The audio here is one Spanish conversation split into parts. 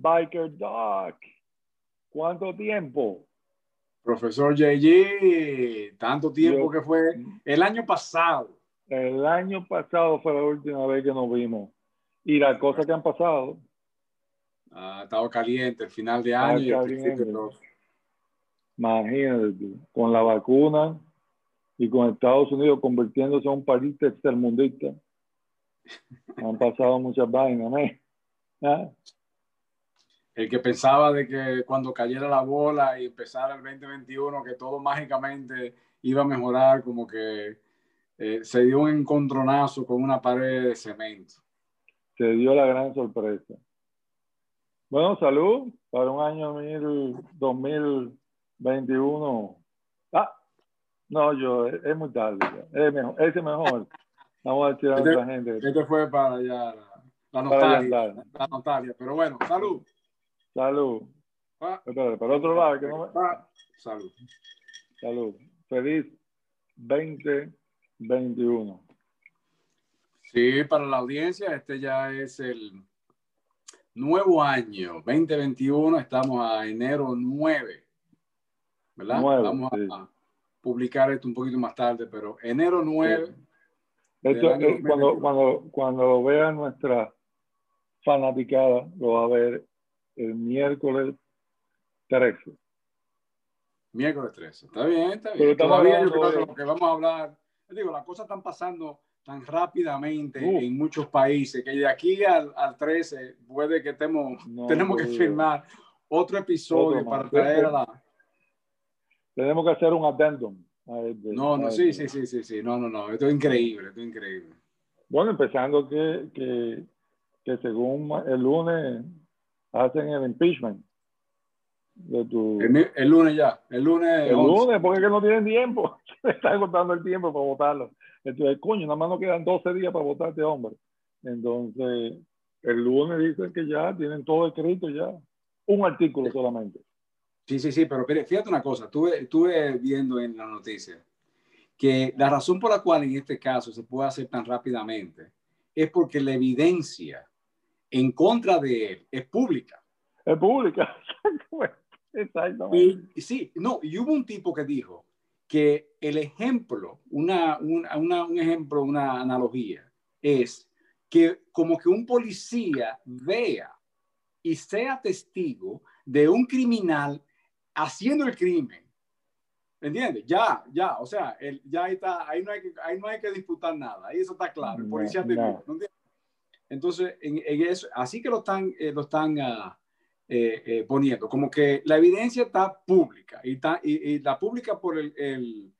Biker Doc. ¿Cuánto tiempo? Profesor JG, tanto tiempo Yo- que fue el año pasado. El año pasado fue la última vez que nos vimos. Y las cosas que han pasado, Ha estado caliente el final de Ah, año y el imagínate con la vacuna y con Estados Unidos convirtiéndose en un país tercermundista. Han pasado muchas vainas, ¿eh? ¿Ah? El que pensaba de que cuando cayera la bola y empezara el 2021, que todo mágicamente iba a mejorar, como que eh, se dio un encontronazo con una pared de cemento. Se dio la gran sorpresa. Bueno, salud para un año mil, 2021. Ah, no, yo, es, es muy tarde. ya. Es mejor, ese es mejor. Vamos a decir a Este- otra gente. Este fue para allá la, la nostalgia. La nostalgia. Pero bueno, salud. Salud. Ah, Espérate, para otro lado, que no me- ah, salud. Salud. Feliz 2021. Sí, para la audiencia, este ya es el nuevo año 2021. Estamos a enero 9, ¿verdad? Nueve, Vamos a, sí. a publicar esto un poquito más tarde, pero enero 9. Esto, Del año eh, cuando, 2021. cuando, cuando lo vea nuestra fanaticada, lo va a ver el miércoles 13. Miércoles 13. Está bien, está Pero bien. estamos Todavía yo creo que lo que vamos a hablar, digo, las cosas están pasando tan rápidamente Uh. en muchos países que de aquí al, al 13 puede que estemos, No, tenemos que no, firmar otro episodio Otro para traer a la... Tenemos que hacer un addendum. este- No, no, este. sí, sí, sí, sí, sí, no, no, no, esto es increíble, esto es increíble. Bueno, empezando que, que, que según el lunes hacen el impeachment de tu... El, el lunes ya, el lunes... El 11. lunes, porque es que no tienen tiempo. Se está agotando el tiempo para votarlo. Entonces, coño, nada más nos quedan 12 días para votar este hombre. Entonces, el lunes dicen que ya tienen todo escrito ya. Un artículo solamente. Sí, sí, sí, pero mire, fíjate una cosa, estuve, estuve viendo en la noticia que la razón por la cual en este caso se puede hacer tan rápidamente es porque la evidencia en contra de él es pública. Es pública. Exactamente. Y, sí, no, y hubo un tipo que dijo que el ejemplo, una, una- una- un ejemplo, una analogía, es que como que un policía vea y sea testigo de un criminal haciendo el crimen. ¿Entiendes? Ya, ya, o sea, el- ya ahí está, ahí no, hay que, ahí no hay que disputar nada, ahí eso está claro, el No, policía te no. vio, ¿no? Entonces, en, en eso, así que lo están, eh, lo están eh, eh, poniendo, como que la evidencia está pública y, está, y, y la pública por el, el-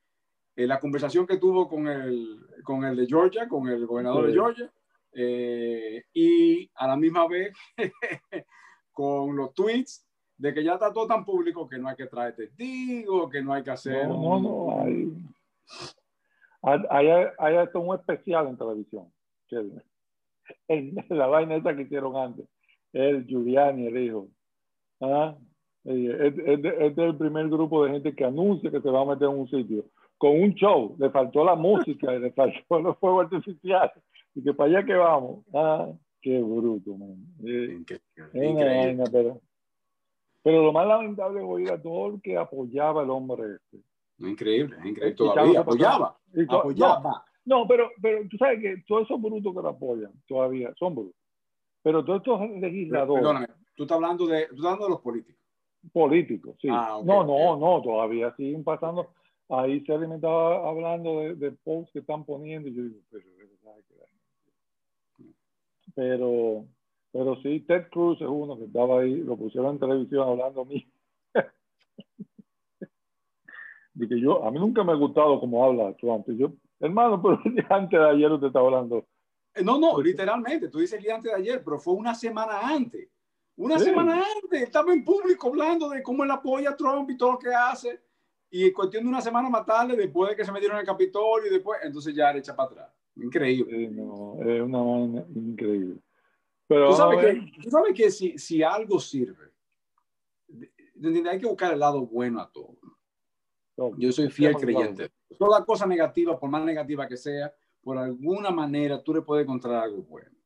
eh, la conversación que tuvo con el, con el de Georgia, con el gobernador de. Georgia, y a la misma vez con los tweets de que ya está todo tan público que no hay que traer testigos, que no hay que hacer... No, no, no. Hay, hay, hay, hay hasta un especial en televisión. que el- la vaina esa que hicieron antes. El Giuliani, el hijo. ¿Ah? Este este- este es el primer grupo de gente que anuncia que se va a meter en un sitio con un show. Le faltó la música y le faltó los fuegos artificiales. Y que para allá que vamos. Ah, qué bruto, man. Eh, Increíble, una vaina, pero, pero lo más lamentable es oír a todo el que apoyaba al hombre este. Increíble, increíble. Todavía apoyaba. Apoyaba. No, pero, pero tú sabes que todos esos brutos que lo apoyan todavía son brutos. Pero todos estos legisladores Perdóname, tú estás hablando de, tú estás hablando de los políticos. políticos, sí. Ah, no, no, no, todavía siguen pasando. Ahí se me estaba hablando de, de posts que están poniendo y yo digo, pero Pero, pero sí, Ted Cruz es uno que estaba ahí, lo pusieron en televisión hablando a mí. de que yo, a mí nunca me ha gustado cómo habla Trump. Y yo, hermano, pero antes de ayer usted estaba hablando. Eh, No, no, Pues- literalmente. Tú dices el día antes de ayer, pero fue una semana antes. Una Sí. semana antes. Estaba en público hablando de cómo él apoya a Trump y todo lo que hace. Y en cuestión de una semana más tarde, después de que se metieron en el Capitolio y después, entonces ya le echa para atrás. Increíble. Eh, no, es una vaina increíble. Pero Tú sabes que, tú sabes que si, si algo sirve, hay que buscar el lado bueno a todo. Yo soy fiel creyente. Toda cosa negativa, por más negativa que sea, por alguna manera tú le puedes encontrar algo bueno.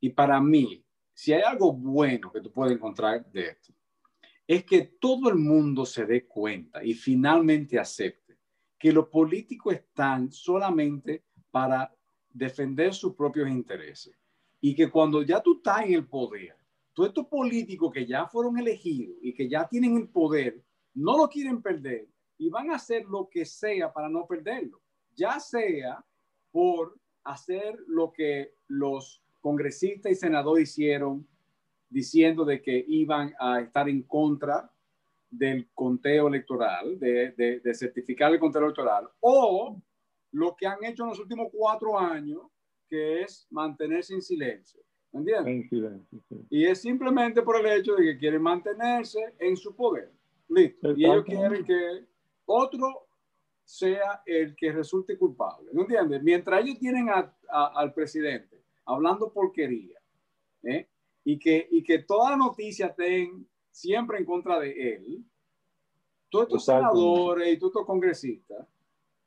Y para mí, si hay algo bueno que tú puedes encontrar de esto, es que todo el mundo se dé cuenta y finalmente acepte que los políticos están solamente para defender sus propios intereses y que cuando ya tú estás en el poder, todos estos políticos que ya fueron elegidos y que ya tienen el poder, no lo quieren perder y van a hacer lo que sea para no perderlo, ya sea por hacer lo que los congresistas y senadores hicieron diciendo de que iban a estar en contra del conteo electoral, de, de, certificar el conteo electoral, o lo que han hecho en los últimos cuatro años, que es mantenerse en silencio. ¿Me entiendes? silencio, Y es simplemente por el hecho de que quieren mantenerse en su poder. Listo. Y ellos quieren que otro sea el que resulte culpable. ¿Me entiendes? Mientras ellos tienen al presidente hablando porquería, ¿eh? y, que, y que toda noticia estén siempre en contra de él, todos estos senadores y todos estos congresistas,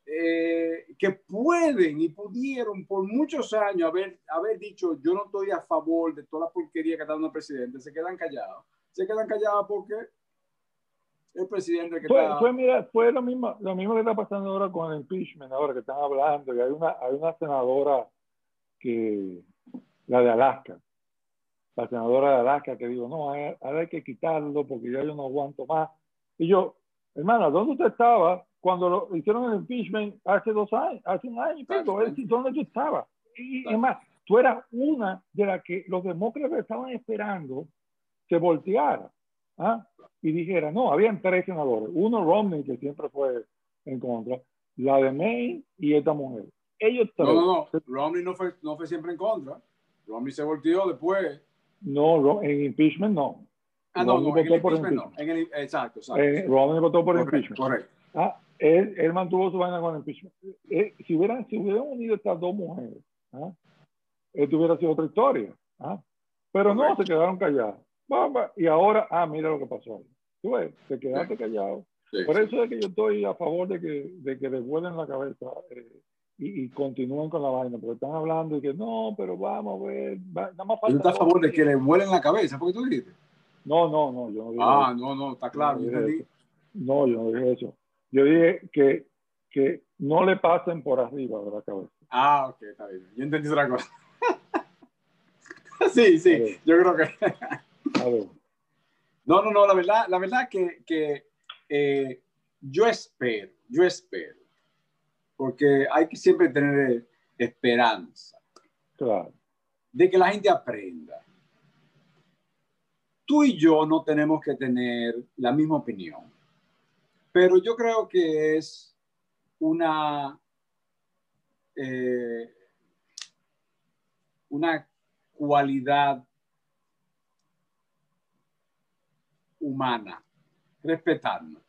eh, que pueden y pudieron por muchos años haber, haber dicho yo no estoy a favor de toda la porquería que está dando el presidente, se quedan callados. Se quedan callados porque el presidente que fue, está... Fue, mira, fue lo mismo, lo mismo que está pasando ahora con el impeachment, ahora que están hablando, y hay una, hay una senadora que, la de Alaska, la senadora de Alaska, que digo, no, ahora hay que quitarlo porque ya yo no aguanto más. Y yo, hermana, ¿dónde usted estaba cuando lo hicieron el impeachment hace dos años, hace un año y pico? ¿Dónde tú estabas? Y es más, tú eras una de las que los demócratas estaban esperando que volteara ¿ah? y dijera, no, habían tres senadores, uno Romney, que siempre fue en contra, la de Maine y esta mujer. Ellos tres. No, no, no, Romney no fue, no fue siempre en contra. Romney se volteó después. No, en impeachment no. Ah, no, no, en el impeachment no. En el, exacto, exacto. Eh, Romney votó por impeachment. Correcto. Ah, él, él, mantuvo su vaina con el impeachment. Eh, si, hubieran, si hubieran unido estas dos mujeres, ¿ah? esto hubiera sido otra historia. ¿ah? Pero no, se quedaron callados. Y ahora, ah, mira lo que pasó. Tú ves, te quedaste callado. por eso es que yo estoy a favor de que, de que devuelvan la cabeza eh, y, continúen con la vaina, porque están hablando y que no, pero vamos a ver, nada más falta. estás a favor de que le vuelen la cabeza? ¿Por qué tú dijiste? No, no, no, yo no dije Ah, no, no, está claro. yo no, yo no dije eso. Yo dije que, que no le pasen por arriba de la cabeza. Ah, ok, está bien. Yo entendí otra cosa. sí, sí, yo creo que. a ver. No, no, no, la verdad, la verdad que, que eh, yo espero, yo espero porque hay que siempre tener esperanza claro. de que la gente aprenda. Tú y yo no tenemos que tener la misma opinión, pero yo creo que es una, eh, una cualidad humana, respetarnos,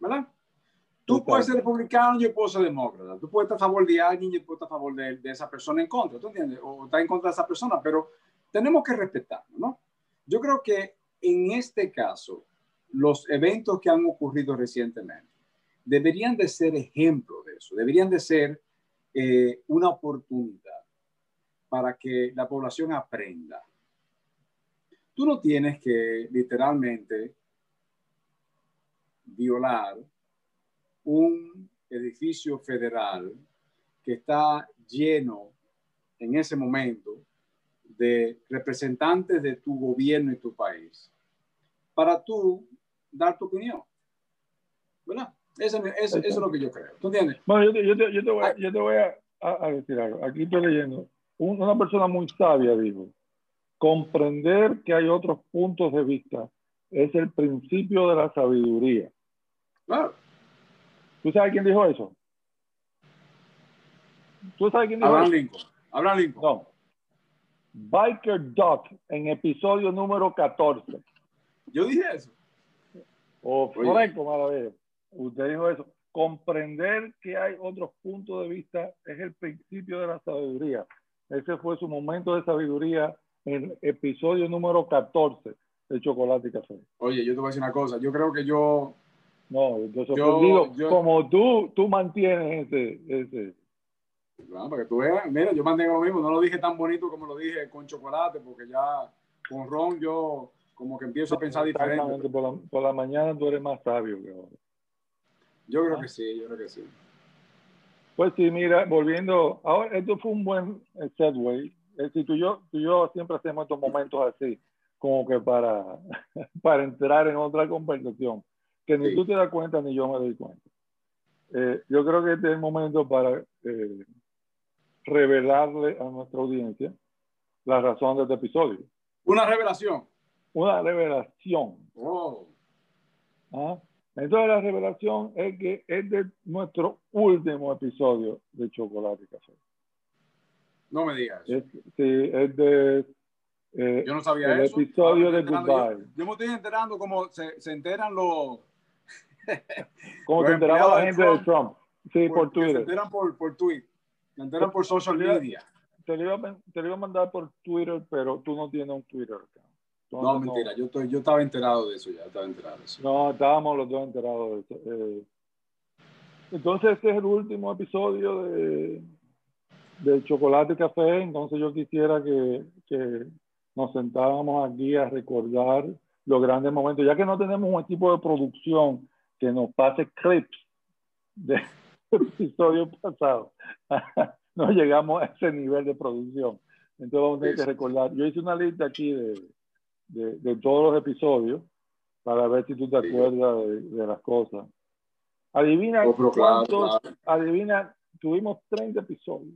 ¿verdad? Tú puedes ser republicano, yo puedo ser demócrata. Tú puedes estar a favor de alguien, yo puedo estar a favor de, de, esa persona en contra, ¿tú entiendes? O estar en contra de esa persona, pero tenemos que respetarlo, ¿no? Yo creo que en este caso, los eventos que han ocurrido recientemente deberían de ser ejemplo de eso, deberían de ser eh, una oportunidad para que la población aprenda. Tú no tienes que literalmente violar un edificio federal que está lleno en ese momento de representantes de tu gobierno y tu país para tú dar tu opinión. ¿Verdad? Eso, es lo que yo creo. ¿Tú entiendes? Bueno, yo te, yo te, yo te voy, yo te voy a, a, decir algo. Aquí estoy leyendo. Una persona muy sabia dijo, comprender que hay otros puntos de vista es el principio de la sabiduría. Claro. ¿Tú sabes quién dijo eso? ¿Tú sabes quién dijo Abraham Lincoln. Abraham Lincoln. No. Biker Duck en episodio número 14. Yo dije eso. O Franco Maravilla. Usted dijo eso. Comprender que hay otros puntos de vista es el principio de la sabiduría. Ese fue su momento de sabiduría el episodio número 14 de Chocolate y Café. Oye, yo te voy a decir una cosa. Yo creo que yo no, entonces yo, como tú, tú mantienes ese, ese. Claro, para que tú veas, mira, yo mantengo lo mismo, no lo dije tan bonito como lo dije con chocolate, porque ya con ron yo como que empiezo a pensar diferente. Por la, por la mañana tú eres más sabio que ahora. Yo creo que sí, yo creo que sí. Pues sí, mira, volviendo, ahora esto fue un buen segue. Es decir, tú y yo, tú y yo siempre hacemos estos momentos así, como que para, para entrar en otra conversación, que ni tú te das cuenta ni yo me doy cuenta. Eh, yo creo que este es el momento para eh, revelarle a nuestra audiencia la razón de este episodio. Una revelación. Una revelación. Oh. ¿Ah? Entonces la revelación es que es de nuestro último episodio de Chocolate y Café. No me digas. Es, sí, es de... Eh, yo no sabía el eso. episodio de Goodbye. Yo, yo, me estoy enterando como se, se enteran los... como se enteraba la gente de Trump. Trump. Sí, por, por Twitter. Se enteran por, por Twitter. Se enteran por social media. Te lo, iba, te lo iba a mandar por Twitter, pero tú no tienes un Twitter account. No, mentira, Yo, estoy, yo estaba enterado de eso ya, estaba enterado de eso. No, estábamos los dos enterados de eso. Eh, entonces, este es el último episodio de, de Chocolate y Café, entonces yo quisiera que, que nos sentáramos aquí a recordar los grandes momentos, ya que no tenemos un equipo de producción que nos pase clips de episodio pasado. no llegamos a ese nivel de producción. Entonces vamos a tener que recordar. Yo hice una lista aquí de, de, de, todos los episodios para ver si tú te acuerdas de, de las cosas. Adivina cuántos, adivina, tuvimos 30 episodios.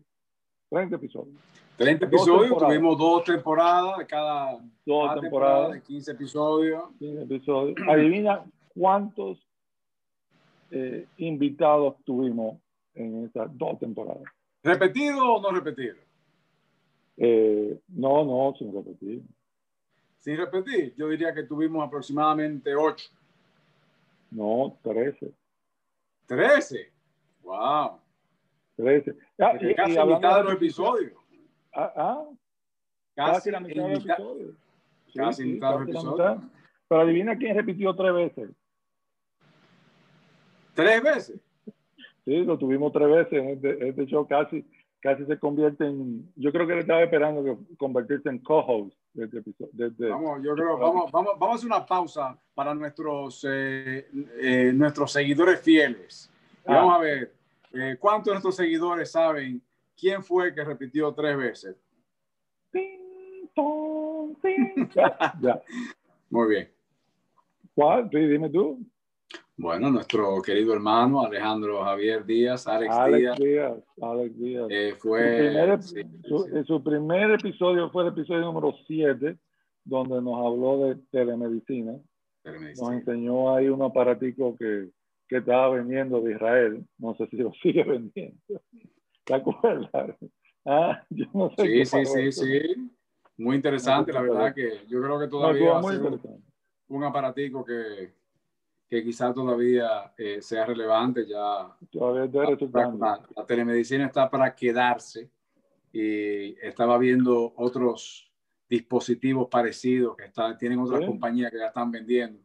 30 episodios. 30 Dos episodios, temporadas. tuvimos dos temporadas, cada, Dos cada temporada temporadas, de 15 episodios. 15 episodios. Adivina cuántos eh, invitados tuvimos en esas dos temporadas. ¿Repetido o no repetido? Eh, no, no, sin repetir. Sin repetir, yo diría que tuvimos aproximadamente 8. No, 13. 13. Wow. 13. Ah, y- y casi hablando mitad de los episodios. Ah, ah, Casi, casi la mitad de los episodios. Sí, casi sí, mitad de los la episodios. mitad. Pero adivina quién repitió tres veces. Tres veces. Sí, lo tuvimos tres veces este, este show. Casi, casi se convierte en. Yo creo que le estaba esperando que convertirse en co-host de este episodio. de- de- Vamos, yo creo, vamos, vamos, vamos a hacer una pausa para nuestros, eh, eh, nuestros seguidores fieles. Ah. vamos a ver eh, cuántos de nuestros seguidores saben quién fue que repitió tres veces. Ting, tong, ting. Ya, ya. Muy bien. ¿Cuál? Dime tú. Bueno, nuestro querido hermano Alejandro Javier Díaz, Alex, Alex Díaz, Díaz. Alex Díaz. eh, primer, fue... ep- sí, su, sí. su primer episodio fue el episodio número 7, donde nos habló de telemedicina. Nos enseñó ahí un aparatico que, que estaba vendiendo de Israel. No sé si lo sigue vendiendo. ¿Te acuerdas? Ah, yo no sé. Sí, sí, sí, eso. sí. Muy interesante, la verdad que yo creo que No, todavía va a ser un, un aparatico que, que quizá todavía eh, sea relevante ya Todavía está. La, la telemedicina está para quedarse y estaba viendo otros dispositivos parecidos que están, tienen otras Sí. compañías que ya están vendiendo.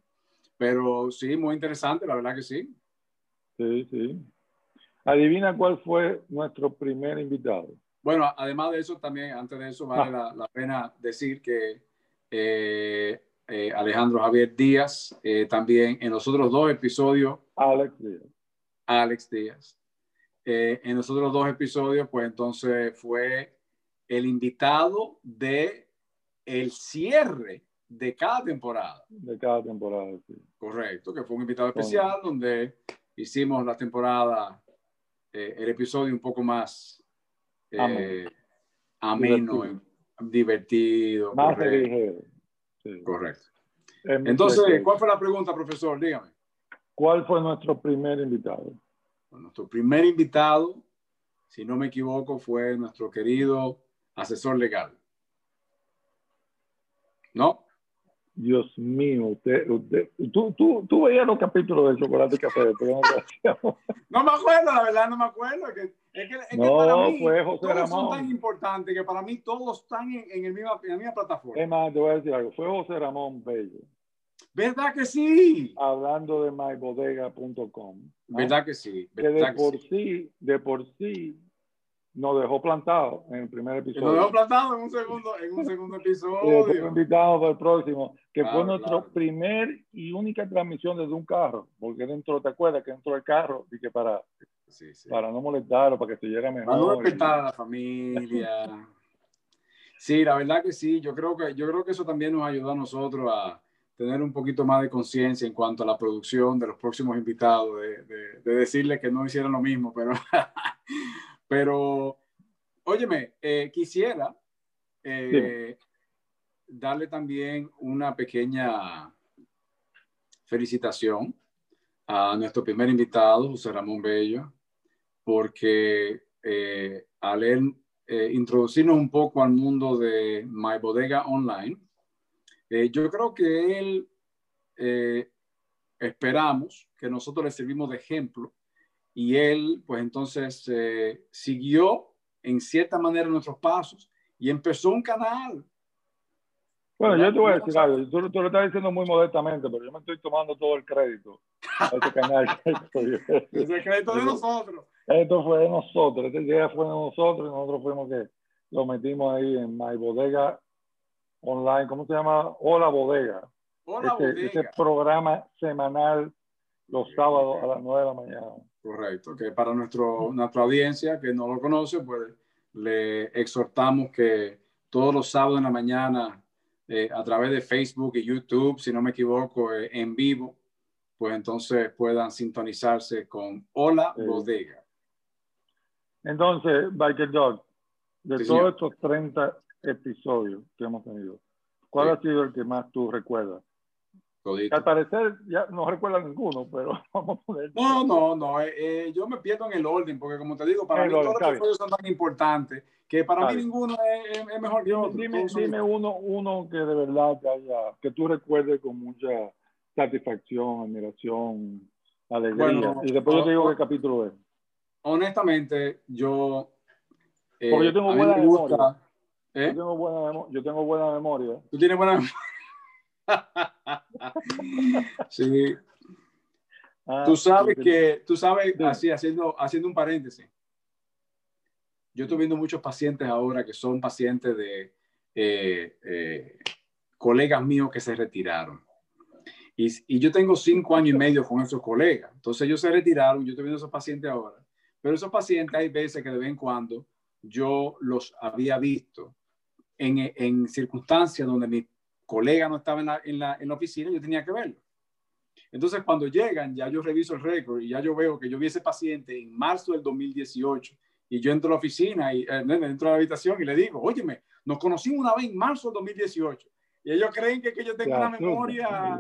Pero sí, muy interesante, la verdad que sí. Sí, sí. Adivina cuál fue nuestro primer invitado. Bueno, además de eso, también, antes de eso, vale Ah. la, la pena decir que eh, eh, Alejandro Javier Díaz, eh, también en los otros dos episodios, Alex Díaz. Alex Díaz. En los otros dos episodios, pues entonces fue el invitado de el cierre de cada temporada. De cada temporada. Sí. Correcto, que fue un invitado especial donde hicimos la temporada, eh, el episodio un poco más eh, Ameno. ameno, Divertido. divertido. Más correcto, ligero. Sí. correcto. Entonces. ¿cuál fue la pregunta, profesor? Dígame. ¿Cuál fue nuestro primer invitado? Bueno, nuestro primer invitado, si no me equivoco, fue nuestro querido asesor legal. ¿No? Dios mío, usted, usted, tú, tú, tú veías los capítulos de Chocolate y Café, pero no. No me acuerdo, la verdad, no me acuerdo. Es que, es que, es que No, para mí fue José todos son Ramón. tan importantes que para mí todos están en, en, el misma, en la misma plataforma. Es más, te voy a decir algo. Fue José Ramón Bello, ¿Verdad que sí? hablando de mybodega.com. ¿no? ¿Verdad que sí? Que de ¿Verdad que por sí? sí, de por sí, nos dejó plantado en el primer episodio. Nos dejó plantado en un segundo, en un segundo episodio. Y invitado para el próximo, que fue nuestro primer y única transmisión desde un carro, porque dentro, ¿te acuerdas que dentro del carro? Y que para, sí, sí. para no molestarlo, para que se llegara mejor. Para no despertar a la familia. sí, la verdad que sí, yo creo que, yo creo que eso también nos ayudó a nosotros a tener un poquito más de conciencia en cuanto a la producción de los próximos invitados, de, de, de decirles que no hicieran lo mismo, pero Pero, óyeme, eh, quisiera eh, darle también una pequeña felicitación a nuestro primer invitado, José Ramón Bello, porque eh, al él introducirnos un poco al mundo de My Bodega Online, yo creo que él, esperamos que nosotros le servimos de ejemplo y él, pues entonces, eh, siguió en cierta manera nuestros pasos y empezó un canal. Bueno, yo te voy a decir algo, tú, lo estás diciendo muy modestamente, pero yo me estoy tomando todo el crédito a este canal. es el crédito de nosotros. Esto fue de nosotros, esta idea fue de nosotros y nosotros fuimos que lo metimos ahí en My Bodega Online, ¿cómo se llama? Hola Bodega. Hola este, Bodega. Este programa semanal los sábados a las 9 de la mañana. Correcto, que para nuestro, nuestra audiencia que no lo conoce, pues le exhortamos que todos los sábados en la mañana, eh, a través de Facebook y YouTube, si no me equivoco, eh, en vivo, pues entonces puedan sintonizarse con Hola Bodega. Entonces, Biker Dog, de todos estos 30 episodios que hemos tenido, ¿cuál ha sido el que más tú recuerdas? Al parecer ya no recuerda ninguno, pero vamos a poner. No, no, no. Eh, eh, yo me pierdo en el orden, porque como te digo, para mí todos los episodios son tan importantes que para mí ninguno es, es, mejor que otro. Dime, dime uno, uno que de verdad que, haya, que tú recuerdes con mucha satisfacción, admiración, alegría. y después yo te digo qué capítulo es. Honestamente, yo. Eh, porque yo tengo buena memoria. ¿eh? Yo, tengo buena, yo tengo buena memoria. Tú tienes buena memoria. sí. Ah, tú sabes que, tú sabes, así, haciendo, haciendo un paréntesis. Yo estoy viendo muchos pacientes ahora que son pacientes de eh, eh, colegas míos que se retiraron. Y, y, yo tengo cinco años y medio con esos colegas. Entonces ellos se retiraron, yo estoy viendo esos pacientes ahora. Pero esos pacientes hay veces que de vez en cuando yo los había visto en, en circunstancias donde mi colega no estaba en la, en la, en la oficina, yo tenía que verlo. Entonces, cuando llegan, ya yo reviso el récord y ya yo veo que yo vi ese paciente en marzo del 2018 y yo entro a la oficina y eh, entro a la habitación y le digo, óyeme, nos conocimos una vez en marzo del 2018 y ellos creen que, que yo tengo una memoria.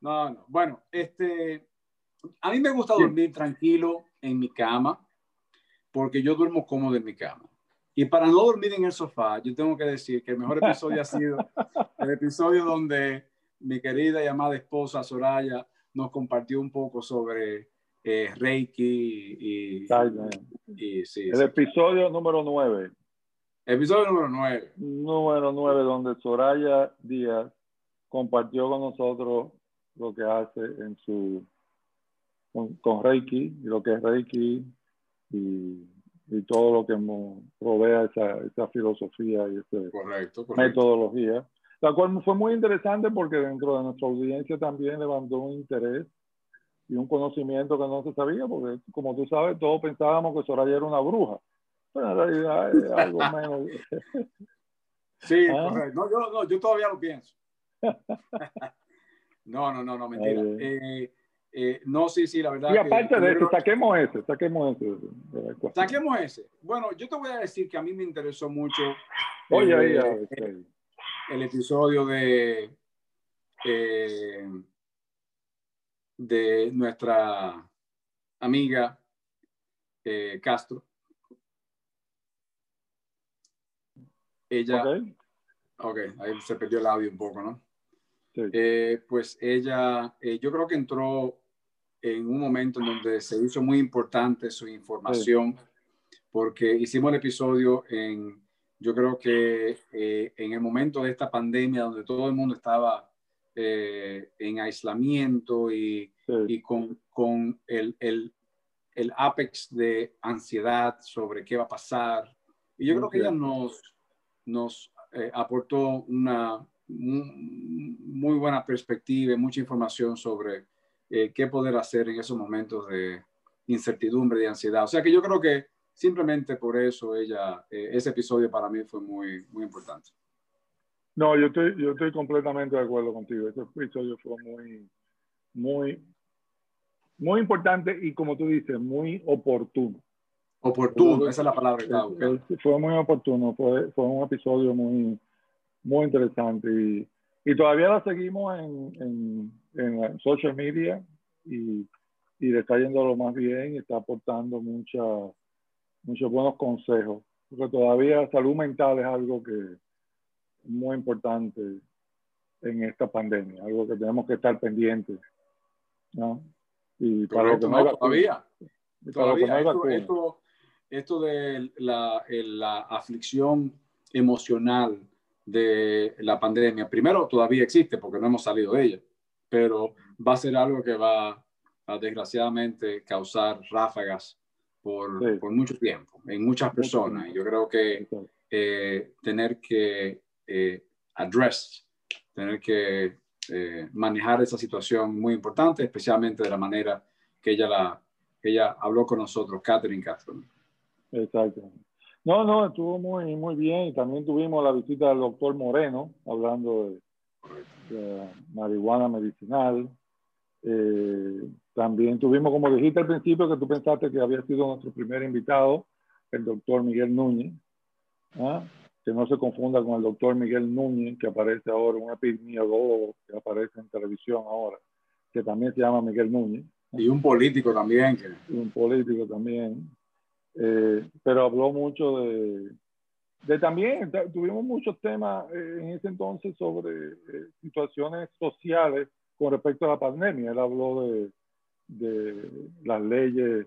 no, no. Bueno, este, a mí me gusta dormir tranquilo en mi cama porque yo duermo cómodo en mi cama. Y para no dormir en el sofá, yo tengo que decir que el mejor episodio ha sido el episodio donde mi querida y amada esposa Soraya nos compartió un poco sobre eh, Reiki y, y, sí, el episodio número 9. Episodio número 9. Número 9, donde Soraya Díaz compartió con nosotros lo que hace en su con, con Reiki, y lo que es Reiki y y todo lo que nos provea esa, esa filosofía y esa metodología. La cual fue muy interesante porque dentro de nuestra audiencia también levantó un interés y un conocimiento que no se sabía, porque como tú sabes, todos pensábamos que Soraya era una bruja, pero en realidad es algo menos. sí, ¿Ah? correcto. No, yo, no, yo todavía lo pienso. no, no, no, no, mentira. Eh, eh, no, sí, sí, la verdad. Y aparte de eso, saquemos ese, saquemos ese. Saquemos ese. Bueno, yo te voy a decir que a mí me interesó mucho Oye, el, el, episodio de, eh, de nuestra amiga eh, Castro. Ella. ok, ahí se perdió el audio un poco, ¿no? Sí. pues ella, yo creo que entró en un momento en donde se hizo muy importante su información, porque hicimos el episodio en, yo creo que eh, en el momento de esta pandemia, donde todo el mundo estaba eh, en aislamiento y, y con, con el, el, el apex de ansiedad sobre qué va a pasar. Y yo creo que ella nos, nos eh, aportó una muy buena perspectiva y mucha información sobre eh, qué poder hacer en esos momentos de incertidumbre, de ansiedad. O sea que yo creo que simplemente por eso ella, eh, ese episodio para mí fue muy, muy importante. No, yo estoy, yo estoy completamente de acuerdo contigo. Ese episodio fue muy, muy, muy importante y como tú dices, muy oportuno. Oportuno, esa es la palabra que Fue muy oportuno, fue, fue un episodio muy, muy interesante y, y todavía la seguimos en, en, en social media y, y, le está yendo lo más bien y está aportando mucha, muchos buenos consejos. Porque todavía salud mental es algo que es muy importante en esta pandemia, algo que tenemos que estar pendientes. ¿no? Y para lo que no, todavía. todavía esto, esto, de la, la aflicción emocional de la pandemia, primero todavía existe porque no hemos salido de ella, pero va a ser algo que va a desgraciadamente causar ráfagas por, por mucho tiempo en muchas personas. Yo creo que eh, tener que eh, address, tener que eh, manejar esa situación muy importante, especialmente de la manera que ella, la, que ella habló con nosotros, Catherine Catherine. Exacto. No, no, estuvo muy, muy bien. Y también tuvimos la visita del doctor Moreno, hablando de, marihuana medicinal. Eh, también tuvimos, como dijiste al principio, que tú pensaste que había sido nuestro primer invitado, el doctor Miguel Núñez. ¿ah? Que no se confunda con el doctor Miguel Núñez, que aparece ahora, un epidemiólogo que aparece en televisión ahora, que también se llama Miguel Núñez. Y un político también. Y un político también. Eh, pero habló mucho de, de también, tuvimos muchos temas eh, en ese entonces sobre eh, situaciones sociales con respecto a la pandemia. Él habló de, de las leyes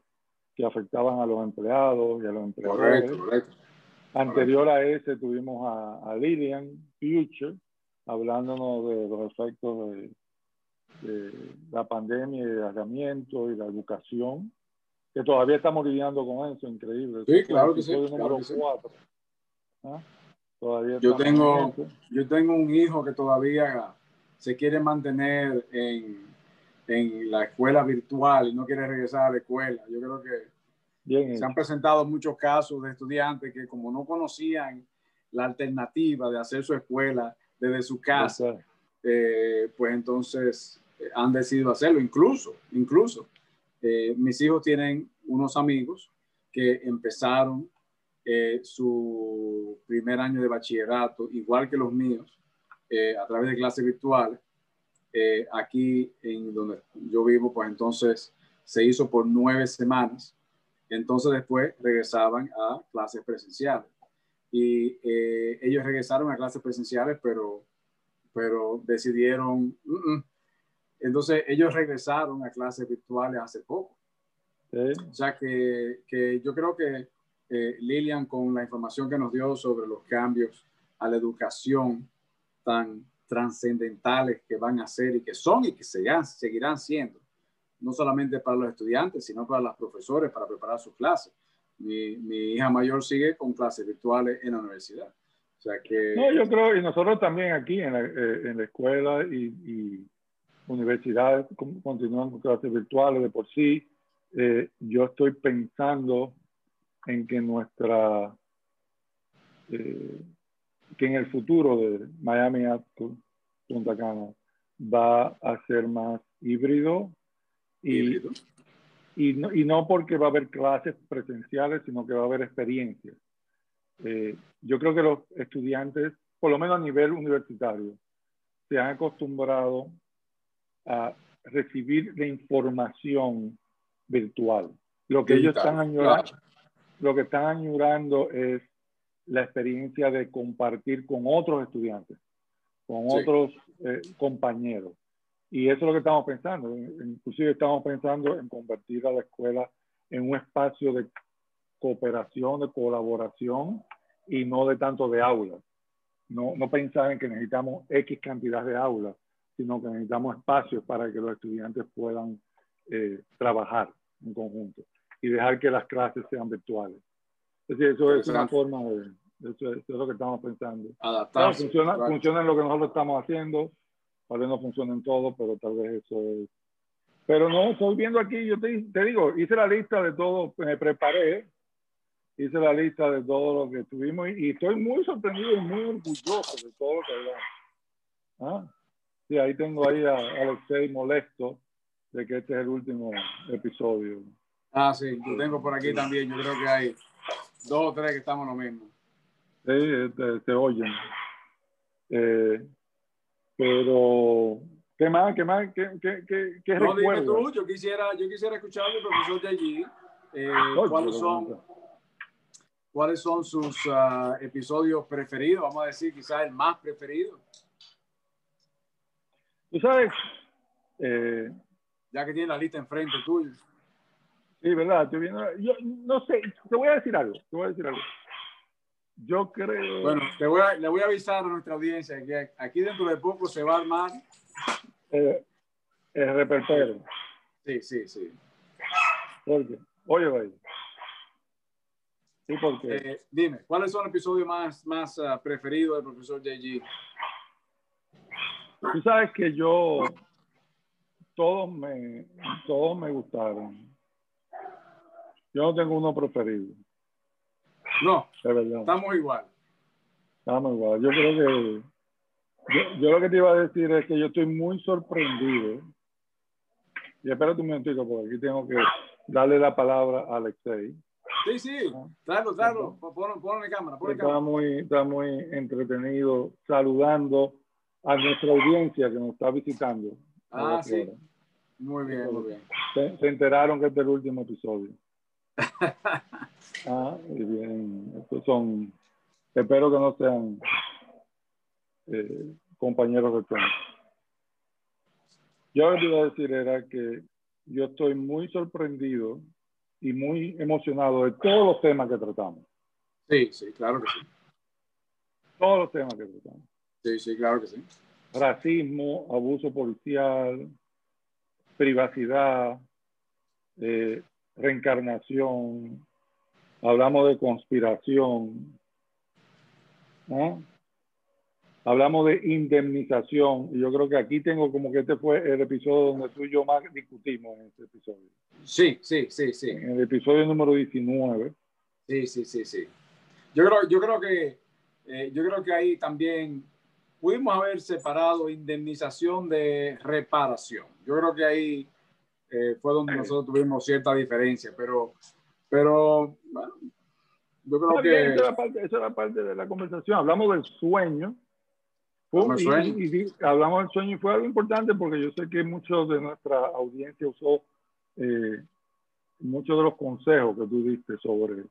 que afectaban a los empleados y a los empleadores. Anterior a ese tuvimos a, a, Lilian Future hablándonos de los efectos de, de la pandemia y el aislamiento y la educación que todavía estamos lidiando con eso, increíble. Sí, claro que sí. ¿Ah? yo, tengo, yo tengo un hijo que todavía se quiere mantener en, en, la escuela virtual y no quiere regresar a la escuela. Yo creo que se han presentado muchos casos de estudiantes que como no conocían la alternativa de hacer su escuela desde su casa, eh, pues entonces eh, han decidido hacerlo, incluso, incluso eh, mis hijos tienen unos amigos que empezaron eh, su primer año de bachillerato, igual que los míos, eh, a través de clases virtuales. aquí en donde yo vivo, pues entonces se hizo por nueve semanas. Entonces después regresaban a clases presenciales. Y ellos regresaron a clases presenciales, pero, pero decidieron, mm, mm, entonces ellos regresaron a clases virtuales hace poco. O sea que, que, yo creo que eh, Lilian, con la información que nos dio sobre los cambios a la educación tan trascendentales que van a ser y que son y que seguirán, seguirán siendo, no solamente para los estudiantes, sino para los profesores, para preparar sus clases. Mi, mi hija mayor sigue con clases virtuales en la universidad. O sea que... No, yo creo, y nosotros también aquí en la, eh, en la escuela y, y universidades continúan con clases virtuales de por sí. Eh, yo estoy pensando en que nuestra, eh, que en el futuro de Miami School, Punta Cana, va a ser más híbrido y, y, no, y no porque va a haber clases presenciales, sino que va a haber experiencias. Eh, yo creo que los estudiantes, por lo menos a nivel universitario, se han acostumbrado a recibir la información virtual. Lo que ellos están añorando, lo que están añorando es la experiencia de compartir con otros estudiantes, con otros eh, compañeros. Y eso es lo que estamos pensando. Inclusive estamos pensando en convertir a la escuela en un espacio de cooperación, de colaboración y no de tanto de aulas. No, no pensar en que necesitamos X cantidad de aulas, sino que necesitamos espacios para que los estudiantes puedan eh, trabajar en conjunto. Y dejar que las clases sean virtuales. Es decir, eso es una forma de, eso, es, lo que estamos pensando. Adaptarse. funciona, funciona en lo que nosotros estamos haciendo, tal vez no funciona en todo, pero tal vez eso es. Pero no, estoy viendo aquí, yo te, te digo, hice la lista de todo, me preparé, hice la lista de todo lo que tuvimos y, estoy muy sorprendido y muy orgulloso de todo lo que hablamos. ¿Ah? Sí, ahí tengo ahí a Alexei molesto de que este es el último episodio. Ah, sí, lo tengo por aquí también. Yo creo que hay dos o tres que estamos lo mismo. Sí, te, te oyen. Eh, pero, ¿qué más? ¿Qué más? ¿Qué, qué, qué, qué no, dime tú, yo quisiera, yo quisiera escuchar al profesor de allí. Eh, ¿Cuáles son, ¿Cuáles son sus uh, episodios preferidos? Vamos a decir, quizás el más preferido. Tú sabes, eh, ya que tiene la lista enfrente tuyo. Sí, verdad. Yo, yo, no sé, te voy a decir algo. Te voy a decir algo. Yo creo. Bueno, te voy a, le voy a avisar a nuestra audiencia que aquí dentro de poco se va a armar. Eh, el repertorio. Sí, sí, sí. ¿Por qué? Oye, oye. Sí, porque. Eh, dime, ¿cuál es el episodio más, más uh, preferido del profesor JG? Tú sabes que yo todos me, todos me gustaron. Yo no tengo uno preferido. No, estamos igual. Estamos igual. Yo creo que yo, lo que te iba a decir es que yo estoy muy sorprendido. Y espérate un momentito, porque aquí tengo que darle la palabra a Alexei. Sí, sí, claro, claro. Ponlo, en cámara. está, muy, está muy entretenido saludando a nuestra audiencia que nos está visitando. Ah, sí. Muy bien, muy bien. Se, enteraron que este es el último episodio. Ah, y bien. Estos son, espero que no sean eh, compañeros de tema. Yo lo que iba a decir era que yo estoy muy sorprendido y muy emocionado de todos los temas que tratamos. Sí, sí, claro que sí. Todos los temas que tratamos. Sí, sí, claro que sí. Racismo, abuso policial, privacidad, eh, reencarnación, hablamos de conspiración, hablamos de indemnización, y yo creo que aquí tengo como que este fue el episodio donde tú y yo más discutimos en este episodio. Sí, sí, sí, sí. En el episodio número 19. Sí, sí, sí, sí. Yo creo, yo creo que eh, yo creo que ahí también pudimos haber separado indemnización de reparación. Yo creo que ahí eh, fue donde nosotros tuvimos cierta diferencia, pero, pero bueno, yo creo que... Esa era, parte, de la conversación. Hablamos del sueño. hablamos del sueño y fue algo importante porque yo sé que muchos de nuestra audiencia usó eh, muchos de los consejos que tú diste sobre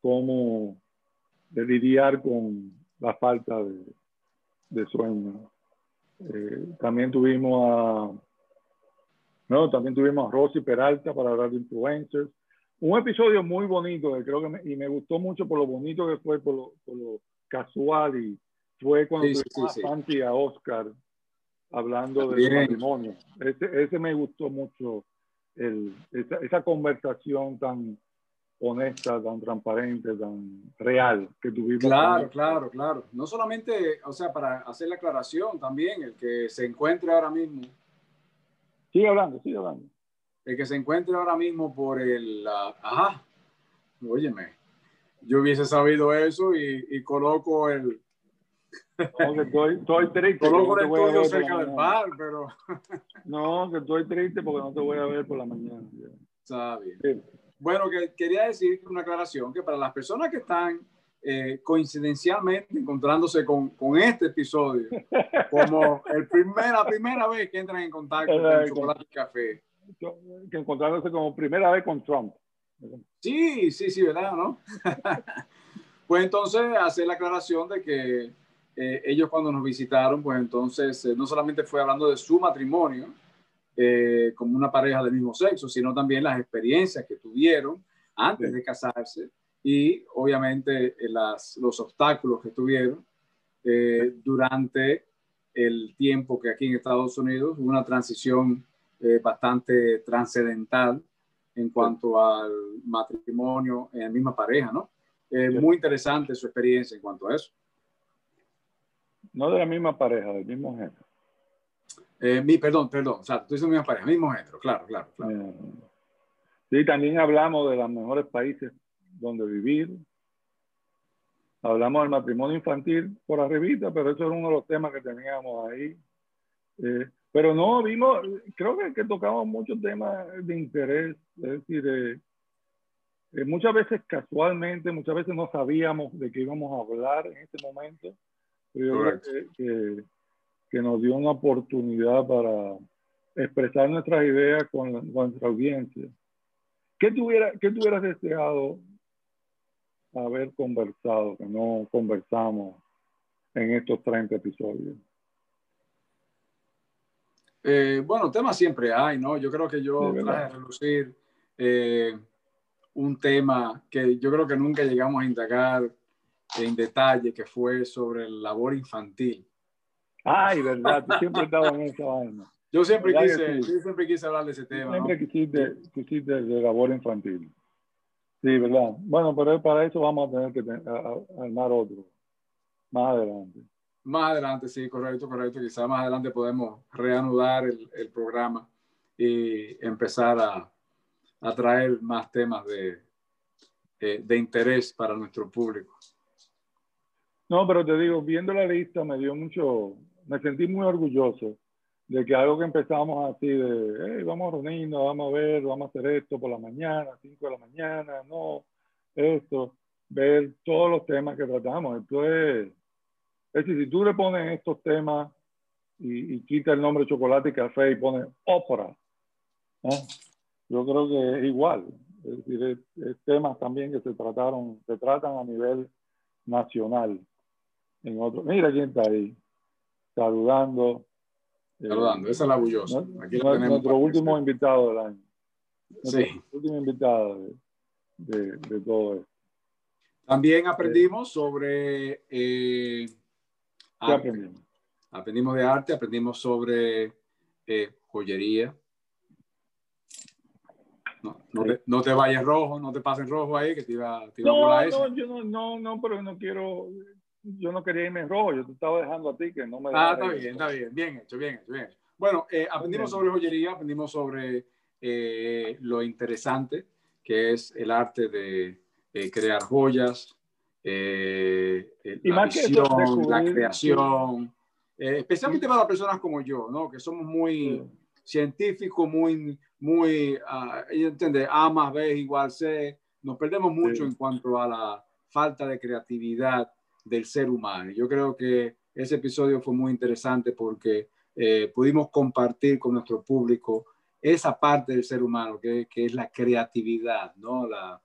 cómo lidiar con la falta de, de sueño. Eh, también tuvimos a, no, también tuvimos a Rosy Peralta para hablar de influencers. Un episodio muy bonito, creo que me, y me gustó mucho por lo bonito que fue, por lo, por lo casual y fue cuando sí, sí, a a Oscar hablando de matrimonio. Ese, ese me gustó mucho, el, esa, esa conversación tan, honesta, tan transparente, tan real que tuvimos. Claro, claro, claro. No solamente, o sea, para hacer la aclaración también, el que se encuentre ahora mismo. Sigue hablando, sigue hablando. El que se encuentre ahora mismo por el. ajá, óyeme, yo hubiese sabido eso y, coloco el. No, estoy, estoy triste. Coloco el estudio cerca del bar, pero. no, que estoy triste porque no te voy a ver por la mañana. Está bien. Bueno, que quería decir una aclaración que para las personas que están eh, coincidencialmente encontrándose con, con, este episodio como el primer, la primera vez que entran en contacto con Chocolate y Café. Que encontrándose como primera vez con Trump. Sí, sí, sí, ¿verdad? ¿no? pues entonces hacer la aclaración de que eh, ellos cuando nos visitaron, pues entonces eh, no solamente fue hablando de su matrimonio, eh, como una pareja del mismo sexo, sino también las experiencias que tuvieron antes de casarse y obviamente eh, las, los obstáculos que tuvieron eh, durante el tiempo que aquí en Estados Unidos hubo una transición bastante trascendental en cuanto al matrimonio en la misma pareja, ¿no? Eh, muy interesante su experiencia en cuanto a eso. No de la misma pareja, del mismo género. Eh, mi, perdón, perdón, o sea, tú dices misma pareja, mismo género, claro, claro, claro. Eh, sí, también hablamos de los mejores países donde vivir. Hablamos del matrimonio infantil por arribita, pero eso era uno de los temas que teníamos ahí. Eh, pero no, vimos, creo que, que, tocamos muchos temas de interés, es decir, eh, eh, muchas veces casualmente, muchas veces no sabíamos de qué íbamos a hablar en este momento, pero yo creo que, que, que, nos dio una oportunidad para expresar nuestras ideas con, con nuestra audiencia. ¿Qué, tuviera, ¿Qué tuvieras deseado haber conversado, que no conversamos en estos 30 episodios? Eh, bueno, temas siempre hay, ¿no? Yo creo que yo traje a relucir eh, un tema que yo creo que nunca llegamos a indagar en detalle, que fue sobre el labor infantil. Ay, verdad, tú siempre estabas en esa vaina. Yo siempre quise, yo siempre quise hablar de ese tema. Siempre ¿no? quisiste, quisiste de labor infantil. Sí, verdad. Bueno, pero para eso vamos a tener que armar otro más adelante. Más adelante, sí, correcto, correcto. Quizás más adelante podemos reanudar el, el programa y empezar a, a, traer más temas de, de, de interés para nuestro público. No, pero te digo, viendo la lista me dio mucho, me sentí muy orgulloso de que algo que empezamos así de, hey, vamos a reunirnos, vamos a ver, vamos a hacer esto por la mañana, 5 de la mañana, no, esto, ver todos los temas que tratamos. Entonces, es decir, si tú le pones estos temas y, y quita el nombre chocolate y café y pones ópera, ¿eh? yo creo que es igual. Es decir, es, es, temas también que se trataron, se tratan a nivel nacional. En otro, mira quién está ahí, saludando. Saludando, esa es la bullosa. Aquí nuestro, tenemos nuestro último invitado del año. Sí. último invitado de, de, de, todo esto. También aprendimos sobre eh, ¿Qué aprendimos? Aprendimos de arte, aprendimos sobre eh, joyería. No, no, te, no, te, vayas rojo, no te pases rojo ahí, que te iba, te iba no, a no, yo no, no, no, pero no quiero, yo no quería irme rojo, yo te estaba dejando a ti que no me... Ah, está bien, está bien, bien hecho, bien hecho, bien hecho. Bueno, eh, aprendimos sobre joyería, aprendimos sobre eh, lo interesante que es el arte de eh, crear joyas, eh, y la más visión, que eso, la creación, eh, especialmente para personas como yo, ¿no? que somos muy Sí. científicos, muy, muy, uh, ¿entiendes? A más B igual C. Nos perdemos mucho Sí. en cuanto a la falta de creatividad del ser humano. Yo creo que ese episodio fue muy interesante porque eh, pudimos compartir con nuestro público esa parte del ser humano que, es la creatividad, ¿no? La,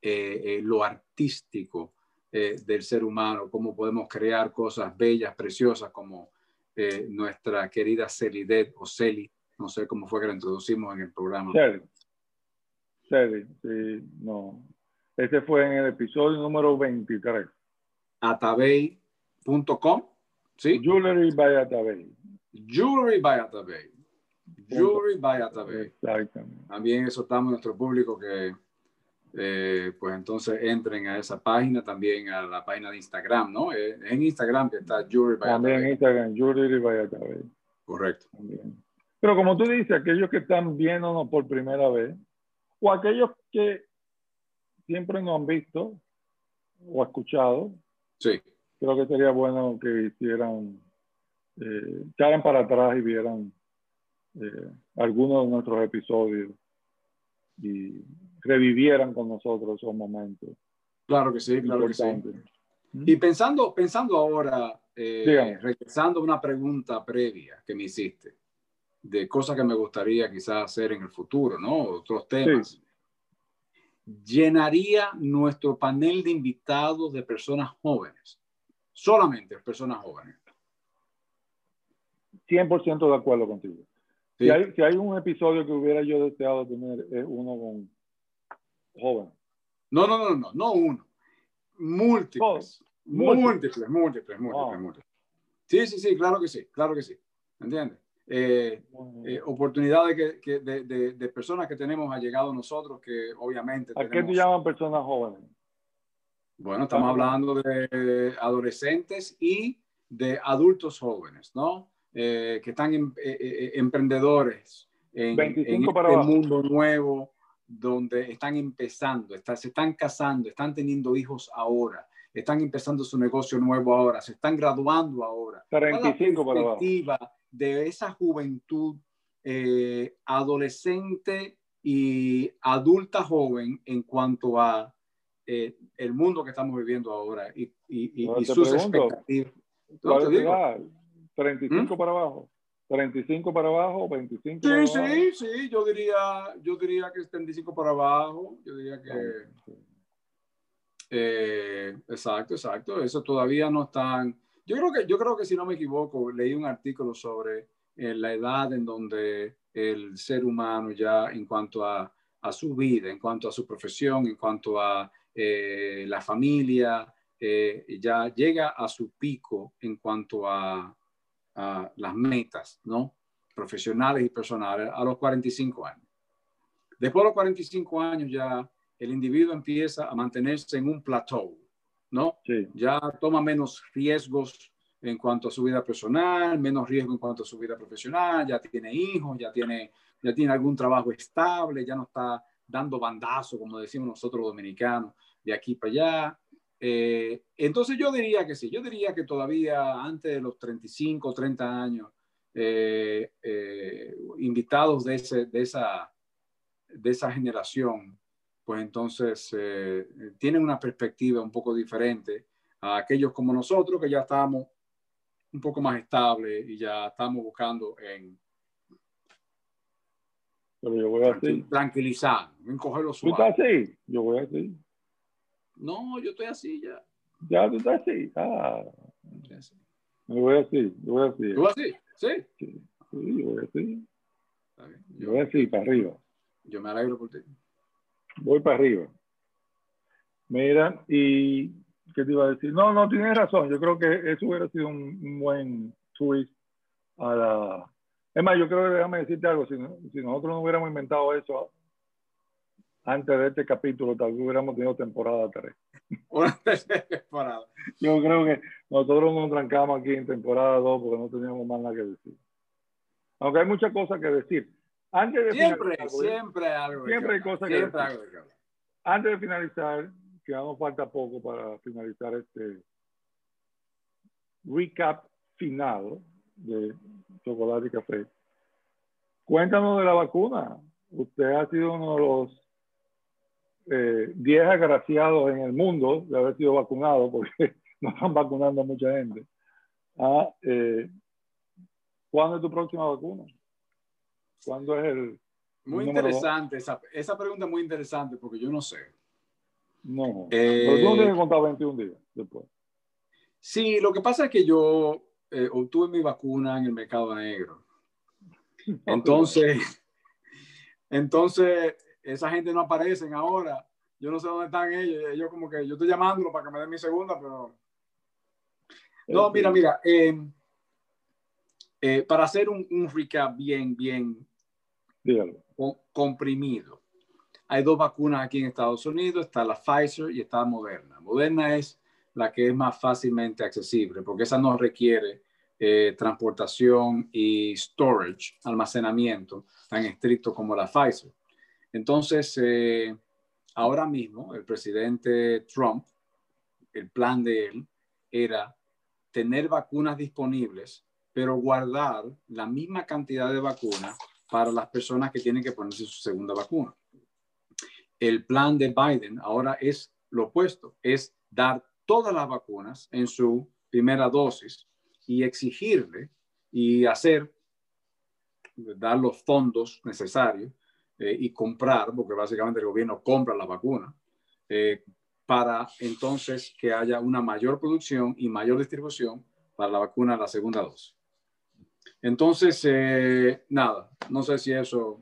eh, eh, lo artístico del ser humano, cómo podemos crear cosas bellas, preciosas, como nuestra querida Celidet o Celi, no sé cómo fue que la introducimos en el programa. Celi. Celi, sí, no. Ese fue en el episodio número 23. Atabey.com, ¿sí? Jewelry by Atabey. Jewelry by Atabey. Jewelry by Atabey. También exhortamos a nuestro público que eh, pues entonces entren a esa página, también a la página de Instagram, ¿no? Eh, en Instagram que está Jewelry by También en. Instagram, Jewelry by Atabey. Correcto. También. Pero como tú dices, aquellos que están viéndonos por primera vez, o aquellos que siempre nos han visto o escuchado, Sí, creo que sería bueno que hicieran, eh, echaran para atrás y vieran eh, algunos de nuestros episodios y revivieran con nosotros esos momentos. claro que sí, claro que sí. Y pensando, pensando ahora, eh, regresando a una pregunta previa que me hiciste, de cosas que me gustaría quizás hacer en el futuro, ¿no? Otros temas. Llenaría nuestro panel de invitados de personas jóvenes, solamente personas jóvenes. 100% de acuerdo contigo. Sí. Si, hay, si hay un episodio que hubiera yo deseado tener, es uno con jóvenes. No, no, no, no, no uno. Múltiples. Múltiples. Múltiples, múltiples, múltiples, Ah. múltiples. Sí, sí, sí, claro que sí, claro que sí. ¿Entiendes? Eh, eh, oportunidades que, de, personas que tenemos llegado a nosotros que obviamente... ¿A qué te llaman personas jóvenes? Bueno, estamos hablando de adolescentes y de adultos jóvenes, ¿no? Eh, que están emprendedores en, en este mundo nuevo donde están empezando, se están casando, están teniendo hijos ahora, están empezando su negocio nuevo ahora, se están graduando ahora. 35 para abajo de esa juventud eh, adolescente y adulta joven en cuanto a eh, el mundo que estamos viviendo ahora y, sus expectativas. 35 ¿Mm? para abajo. 35 para abajo, 25 sí, para sí, abajo. Sí, sí, yo diría, yo diría que es 35 para abajo. Yo diría que. Eh, exacto, exacto. Eso todavía no están. Yo creo que, yo creo que si no me equivoco, leí un artículo sobre eh, la edad en donde el ser humano ya en cuanto a, a su vida, en cuanto a su profesión, en cuanto a eh, la familia, eh, ya llega a su pico en cuanto a, a, las metas, ¿no? Profesionales y personales a los 45 años. Después de los 45 años ya el individuo empieza a mantenerse en un plateau, ¿no? Ya toma menos riesgos en cuanto a su vida personal, menos riesgo en cuanto a su vida profesional, ya tiene hijos, ya tiene, ya tiene algún trabajo estable, ya no está dando bandazo, como decimos nosotros dominicanos, de aquí para allá. Eh, entonces yo diría que sí, yo diría que todavía antes de los 35, 30 años, eh, eh, invitados de, ese, de, esa, de esa generación pues entonces eh, tienen una perspectiva un poco diferente a aquellos como nosotros que ya estamos un poco más estables y ya estamos buscando en Pero yo voy así. tranquilizar, en cogerlo suave. ¿Tú estás así? Yo voy así. No, yo estoy así ya. Ya tú estás así. Ah. Yo voy así, yo voy así. ¿Tú así? Sí. Sí, yo voy así. Yo voy así, para arriba. Yo me alegro por ti voy para arriba. Mira, y ¿qué te iba a decir? No, no, tienes razón. Yo creo que eso hubiera sido un, buen twist a la... Es más, yo creo que déjame decirte algo. Si, si nosotros no hubiéramos inventado eso antes de este capítulo, tal vez hubiéramos tenido temporada 3. temporada. Yo creo que nosotros nos trancamos aquí en temporada 2 porque no teníamos más nada que decir. Aunque hay muchas cosas que decir siempre, siempre algo. Siempre hay cosas que, Antes de finalizar, que falta poco para finalizar este recap final de chocolate y café. Cuéntanos de la vacuna. Usted ha sido uno de los 10 eh, agraciados en el mundo de haber sido vacunado, porque no están vacunando a mucha gente. Ah, eh, ¿Cuándo es tu próxima vacuna? ¿Cuándo es el... Muy interesante, esa, esa, pregunta es muy interesante porque yo no sé. No, eh, pero tú no tienes contado 21 días después. Sí, lo que pasa es que yo eh, obtuve mi vacuna en el mercado negro. Entonces, entonces, esa gente no aparecen ahora. Yo no sé dónde están ellos. Ellos como que yo estoy llamándolo para que me den mi segunda, pero... No, mira, mira. Eh, eh, para hacer un, un, recap bien, bien comprimido. Hay dos vacunas aquí en Estados Unidos, está la Pfizer y está Moderna. Moderna es la que es más fácilmente accesible porque esa no requiere eh, transportación y storage, almacenamiento tan estricto como la Pfizer. Entonces, eh, ahora mismo el presidente Trump, el plan de él era tener vacunas disponibles, pero guardar la misma cantidad de vacunas para las personas que tienen que ponerse su segunda vacuna. El plan de Biden ahora es lo opuesto, es dar todas las vacunas en su primera dosis y exigirle y hacer, dar los fondos necesarios eh, y comprar, porque básicamente el gobierno compra la vacuna, eh, para entonces que haya una mayor producción y mayor distribución para la vacuna de la segunda dosis. Entonces, eh, nada, no sé si eso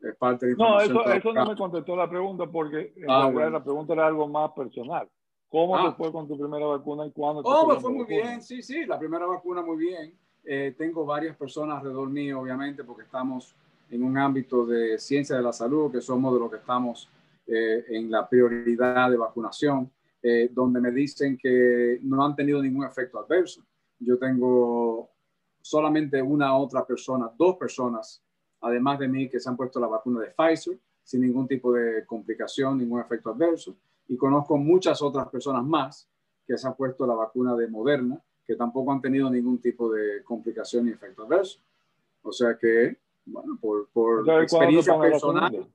es parte de No, eso, eso no me contestó la pregunta porque ah, la pregunta era algo más personal. ¿Cómo te ah. fue con tu primera vacuna y cuándo? Oh, me fue muy bien, sí, sí, la primera vacuna muy bien. eh, tengo varias personas alrededor mío, obviamente, porque estamos en un ámbito de ciencia de la salud, que somos de los que estamos eh, en la prioridad de vacunación, eh, donde me dicen que no han tenido ningún efecto adverso. Yo tengo solamente una otra persona, dos personas, además de mí, que se han puesto la vacuna de Pfizer sin ningún tipo de complicación, ningún efecto adverso. Y conozco muchas otras personas más que se han puesto la vacuna de Moderna, que tampoco han tenido ningún tipo de complicación ni efecto adverso. O sea que, bueno, por, por experiencia personal.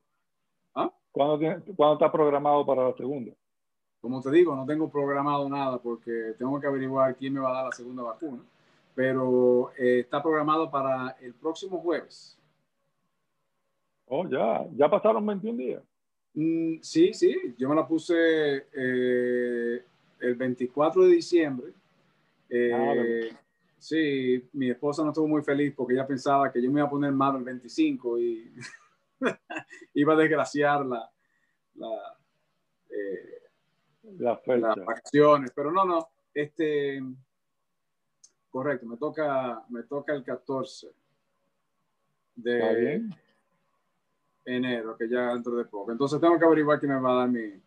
¿Ah? ¿Cuándo, está programado para la segunda? Como te digo, no tengo programado nada porque tengo que averiguar quién me va a dar la segunda vacuna, pero eh, está programado para el próximo jueves. Oh, ya, ya pasaron 21 días. Mm, sí, sí, yo me la puse eh, el 24 de diciembre. Eh, sí, mi esposa no estuvo muy feliz porque ella pensaba que yo me iba a poner malo el 25 y iba a desgraciar la, la, eh, las vacaciones. Pero no, no, este, correcto, me toca, me toca el 14 de enero, que ya dentro de poco. Entonces tengo que averiguar quién me va a dar mi,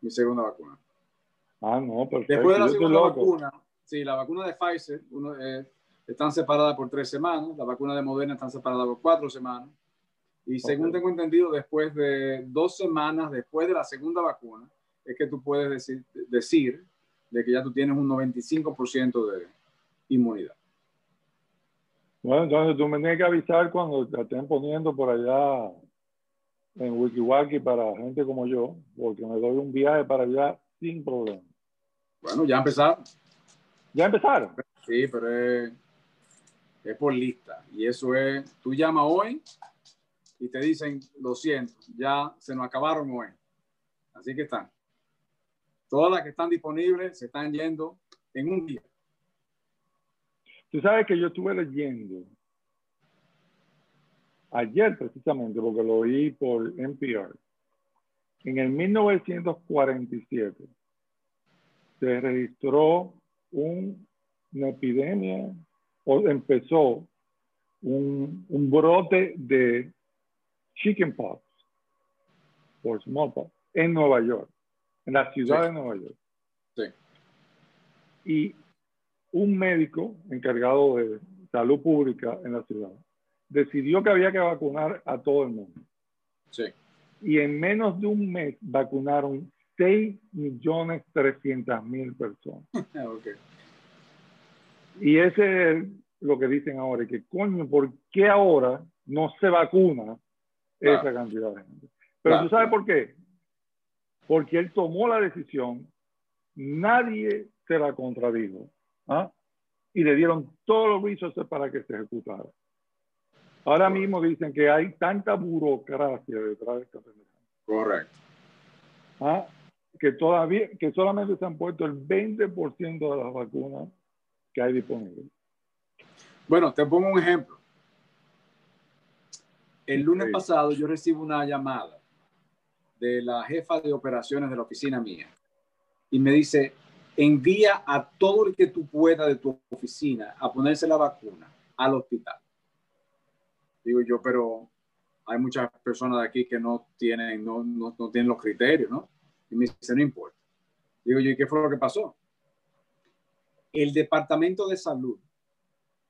mi segunda vacuna. Ah, no, perfecto. Después de la segunda vacuna, sí, la vacuna de Pfizer uno, eh, están separadas por tres semanas, la vacuna de Moderna están separadas por cuatro semanas. Y según tengo entendido, después de dos semanas, después de la segunda vacuna, es que tú puedes decir, decir de que ya tú tienes un 95% de inmunidad. Bueno, entonces tú me tienes que avisar cuando estén poniendo por allá en WikiWaki para gente como yo, porque me doy un viaje para allá sin problema. Bueno, ya empezaron. ¿Ya empezaron? Sí, pero es, es por lista. Y eso es, tú llamas hoy y te dicen, lo siento, ya se nos acabaron hoy. Así que están. Todas las que están disponibles se están yendo en un día. Tú sabes que yo estuve leyendo ayer precisamente, porque lo oí por NPR, en el 1947 se registró una epidemia o empezó un, un brote de chickenpox o smallpox en Nueva York, en la ciudad de Nueva York. Sí. Y un médico encargado de salud pública en la ciudad decidió que había que vacunar a todo el mundo. Sí. Y en menos de un mes vacunaron 6 millones 300 mil personas. okay. Y ese es lo que dicen ahora, que coño, ¿por qué ahora no se vacuna esa cantidad de gente? Pero tú sabes por qué. Porque él tomó la decisión, nadie se la contradijo, ¿ah? y le dieron todos los resources para que se ejecutara. Ahora mismo dicen que hay tanta burocracia detrás de esta Correcto. ¿Ah? Que todavía, que solamente se han puesto el 20% de las vacunas que hay disponibles. Bueno, te pongo un ejemplo. El lunes pasado yo recibo una llamada de la jefa de operaciones de la oficina mía y me dice, envía a todo el que tú puedas de tu oficina a ponerse la vacuna al hospital. Digo yo, pero hay muchas personas de aquí que no tienen, no, no, no tienen los criterios, ¿no? Y me dice, no importa. Digo yo, ¿y qué fue lo que pasó? El departamento de salud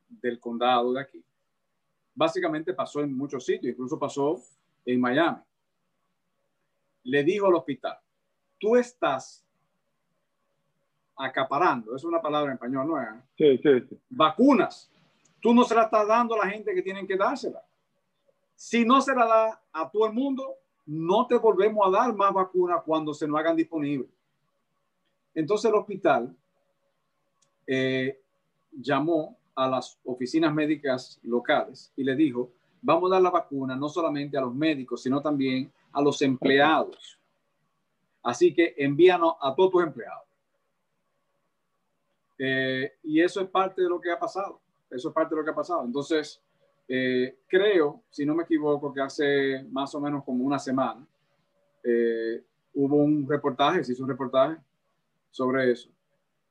del condado de aquí, básicamente pasó en muchos sitios, incluso pasó en Miami. Le dijo al hospital, tú estás acaparando, es una palabra en español, ¿no es? Sí, sí, sí. Vacunas Tú no se la estás dando a la gente que tienen que dársela. Si no se la da a todo el mundo, no te volvemos a dar más vacunas cuando se nos hagan disponibles. Entonces el hospital eh, llamó a las oficinas médicas locales y le dijo, vamos a dar la vacuna no solamente a los médicos, sino también a los empleados. Así que envíanos a todos tus empleados. Eh, y eso es parte de lo que ha pasado. Eso es parte de lo que ha pasado. Entonces, eh, creo, si no me equivoco, que hace más o menos como una semana eh, hubo un reportaje, se hizo un reportaje sobre eso,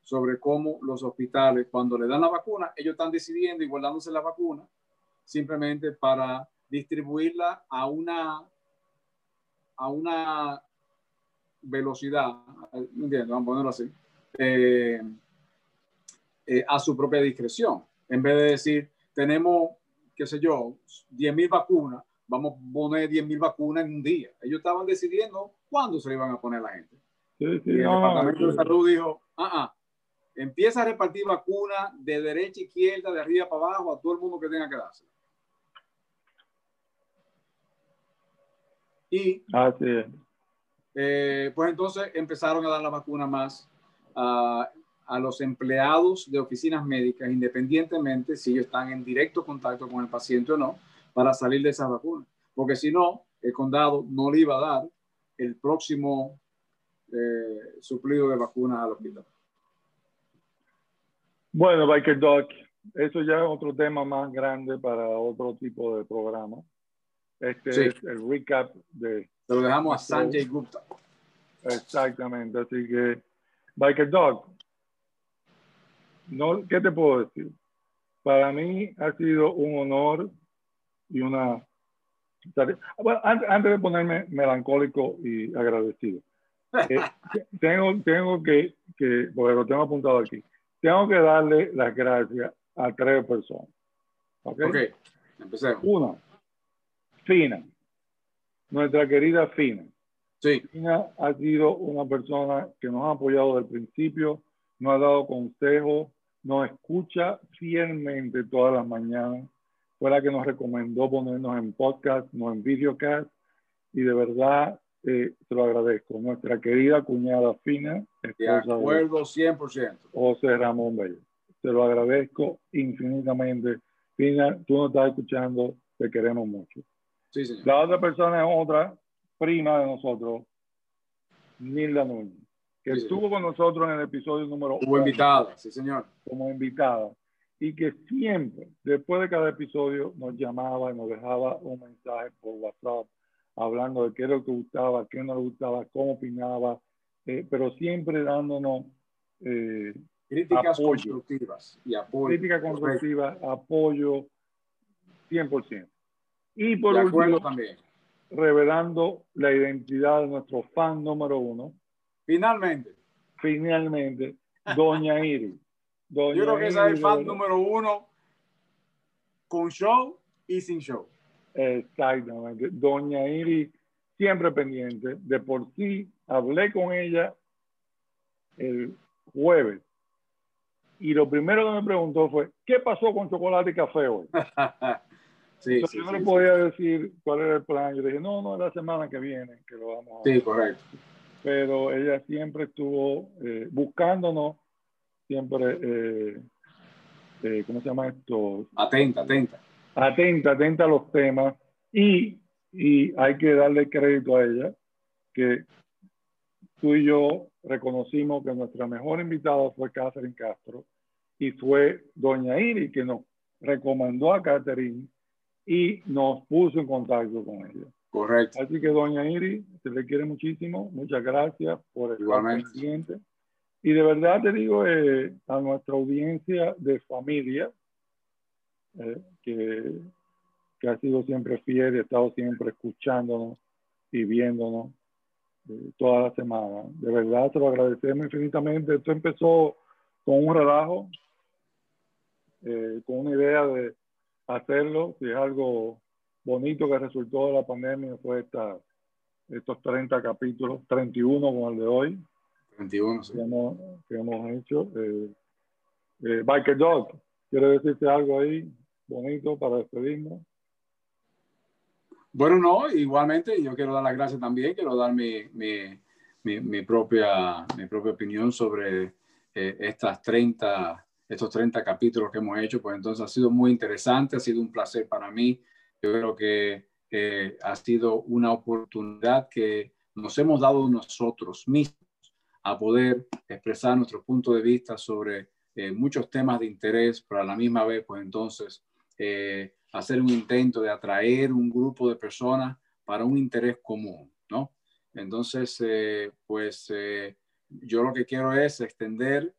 sobre cómo los hospitales, cuando le dan la vacuna, ellos están decidiendo y guardándose la vacuna simplemente para distribuirla a una, a una velocidad, ¿me Vamos a ponerlo así, eh, eh, a su propia discreción. En vez de decir, tenemos, qué sé yo, 10.000 vacunas, vamos a poner 10.000 vacunas en un día. Ellos estaban decidiendo cuándo se le iban a poner a la gente. y el Departamento de Salud dijo, ah, ah, empieza a repartir vacunas de derecha a izquierda, de arriba para abajo, a todo el mundo que tenga que darse. Y eh, pues entonces empezaron a dar la vacuna más a, a los empleados de oficinas médicas, independientemente si ellos están en directo contacto con el paciente o no, para salir de esa vacuna. Porque si no, el condado no le iba a dar el próximo eh, suplido de vacunas al hospital. Bueno, Biker Doc, eso ya es otro tema más grande para otro tipo de programa. Este es el recap de... lo dejamos a Sanjay Gupta. Exactamente, así que Biker Dog, no, ¿qué te puedo decir? Para mí ha sido un honor y una... Bueno, antes, de ponerme melancólico y agradecido, eh, tengo, tengo que, que, porque lo tengo apuntado aquí, tengo que darle las gracias a tres personas. ¿Ok? okay. Empecemos. Una, Fina, nuestra querida Fina. Sí. Fina ha sido una persona que nos ha apoyado desde el principio, nos ha dado consejos, nos escucha fielmente todas las mañanas. Fue la que nos recomendó ponernos en podcast, no en videocast. Y de verdad, eh, te lo agradezco. Nuestra querida cuñada Fina. De acuerdo, 100%. José Ramón Bello. Te lo agradezco infinitamente. Fina, tú nos estás escuchando, te queremos mucho. La otra persona es otra prima de nosotros, Nilda Núñez, que estuvo con nosotros en el episodio número Como invitada, sí, señor. Como invitada. Y que siempre, después de cada episodio, nos llamaba y nos dejaba un mensaje por WhatsApp hablando de qué era lo que gustaba, qué no le gustaba, cómo opinaba, eh, pero siempre dándonos eh, críticas constructivas y apoyo. Crítica constructiva, apoyo 100%. Y por último, también. revelando la identidad de nuestro fan número uno. Finalmente. Finalmente, Doña Iri. Yo creo que esa es el fan número uno con show y sin show. Exactamente. Doña Iri siempre pendiente. De por sí, hablé con ella el jueves. Y lo primero que me preguntó fue, ¿qué pasó con chocolate y café hoy? Sí, yo no le podía decir cuál era el plan. Yo dije, no, no, la semana que viene que lo vamos a Sí, correcto. Pero ella siempre estuvo eh, buscándonos, siempre, eh, eh, ¿cómo se llama esto? Atenta, atenta. Atenta, atenta a los temas. Y, y hay que darle crédito a ella, que tú y yo reconocimos que nuestra mejor invitada fue Catherine Castro y fue Doña Iri que nos recomendó a Catherine y nos puso en contacto con ella. Correcto. Así que, doña Iri, se le quiere muchísimo. Muchas gracias por el siguiente. Y de verdad te digo eh, a nuestra audiencia de familia, eh, que, que, ha sido siempre fiel y ha estado siempre escuchándonos y viéndonos eh, toda la semana. De verdad, se lo agradecemos infinitamente. Esto empezó con un relajo, con una idea de hacerlo, si es algo bonito que resultó de la pandemia, fue esta, estos 30 capítulos, 31 como el de hoy. 31, sí. Que hemos, que hemos hecho. Eh, eh, Biker Dog, ¿quiere decirte algo ahí bonito para despedirnos? Bueno, no, igualmente yo quiero dar las gracias también, quiero dar mi, mi, mi, propia, mi propia opinión sobre eh, estas 30 estos 30 capítulos que hemos hecho, pues entonces ha sido muy interesante, ha sido un placer para mí. Yo creo que ha sido una oportunidad que nos hemos dado nosotros mismos a poder expresar nuestro punto de vista sobre eh, muchos temas de interés, pero a la misma vez, pues entonces, eh, hacer un intento de atraer un grupo de personas para un interés común, ¿no? Entonces, eh, pues yo lo que quiero es extender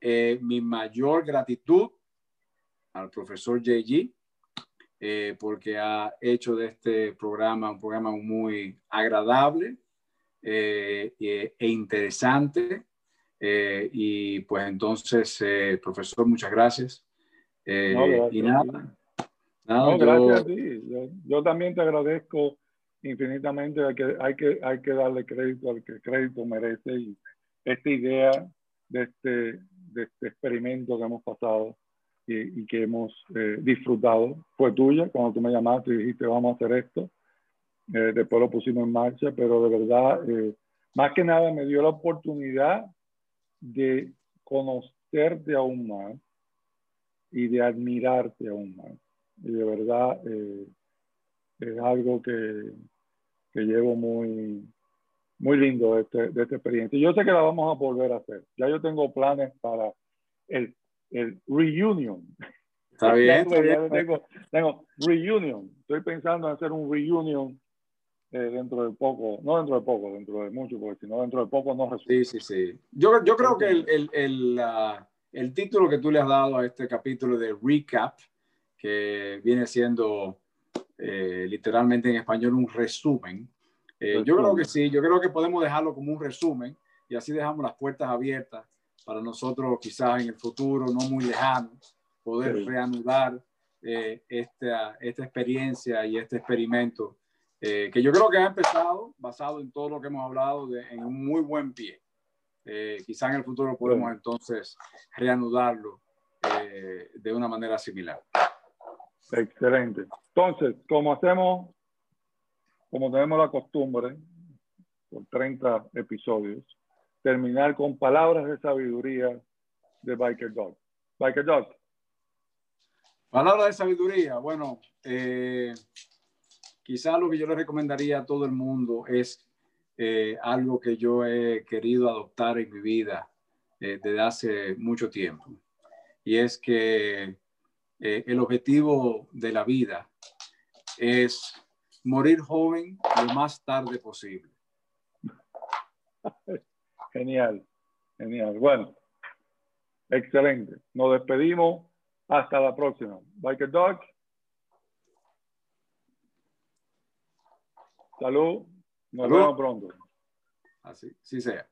eh, mi mayor gratitud al profesor JG eh, porque ha hecho de este programa un programa muy agradable eh, e, interesante. y pues entonces, profesor, muchas gracias. y nada. gracias a ti. Yo, también te agradezco infinitamente. Hay que, hay, que, hay que darle crédito al que crédito merece. Y esta idea de este, de este experimento que hemos pasado y, que hemos eh, disfrutado fue tuya cuando tú me llamaste y dijiste vamos a hacer esto. Eh, después lo pusimos en marcha, pero de verdad, eh, más que nada me dio la oportunidad de conocerte aún más y de admirarte aún más. Y de verdad es algo que, que llevo muy, muy lindo de, este, de esta experiencia. Yo sé que la vamos a volver a hacer. Ya yo tengo planes para el el reunion. Está bien. tengo, tengo, reunion. Estoy pensando en hacer un reunion eh, dentro de poco, no dentro de poco, dentro de mucho, porque si no dentro de poco no resulta. Sí, sí, sí. Yo, yo creo que el, el, el, el, título que tú le has dado a este capítulo de recap, que viene siendo eh, literalmente en español un resumen, eh, yo creo que sí, yo creo que podemos dejarlo como un resumen y así dejamos las puertas abiertas para nosotros quizás en el futuro, no muy lejano, poder reanudar eh, esta, esta experiencia y este experimento, eh, que yo creo que ha empezado basado en todo lo que hemos hablado de, en un muy buen pie. Eh, quizás en el futuro podemos entonces reanudarlo de una manera similar. Excelente. Entonces, como hacemos, como tenemos la costumbre, por 30 episodios, terminar con palabras de sabiduría de Biker Dog. Biker Dog. Palabras de sabiduría. Bueno, eh, quizá lo que yo le recomendaría a todo el mundo es eh, algo que yo he querido adoptar en mi vida eh, desde hace mucho tiempo. Y es que el objetivo de la vida es morir joven lo más tarde posible. Genial, genial. Bueno, excelente. Nos despedimos. Hasta la próxima. Biker Dog. Salud. Nos vemos pronto. Así, sí sea.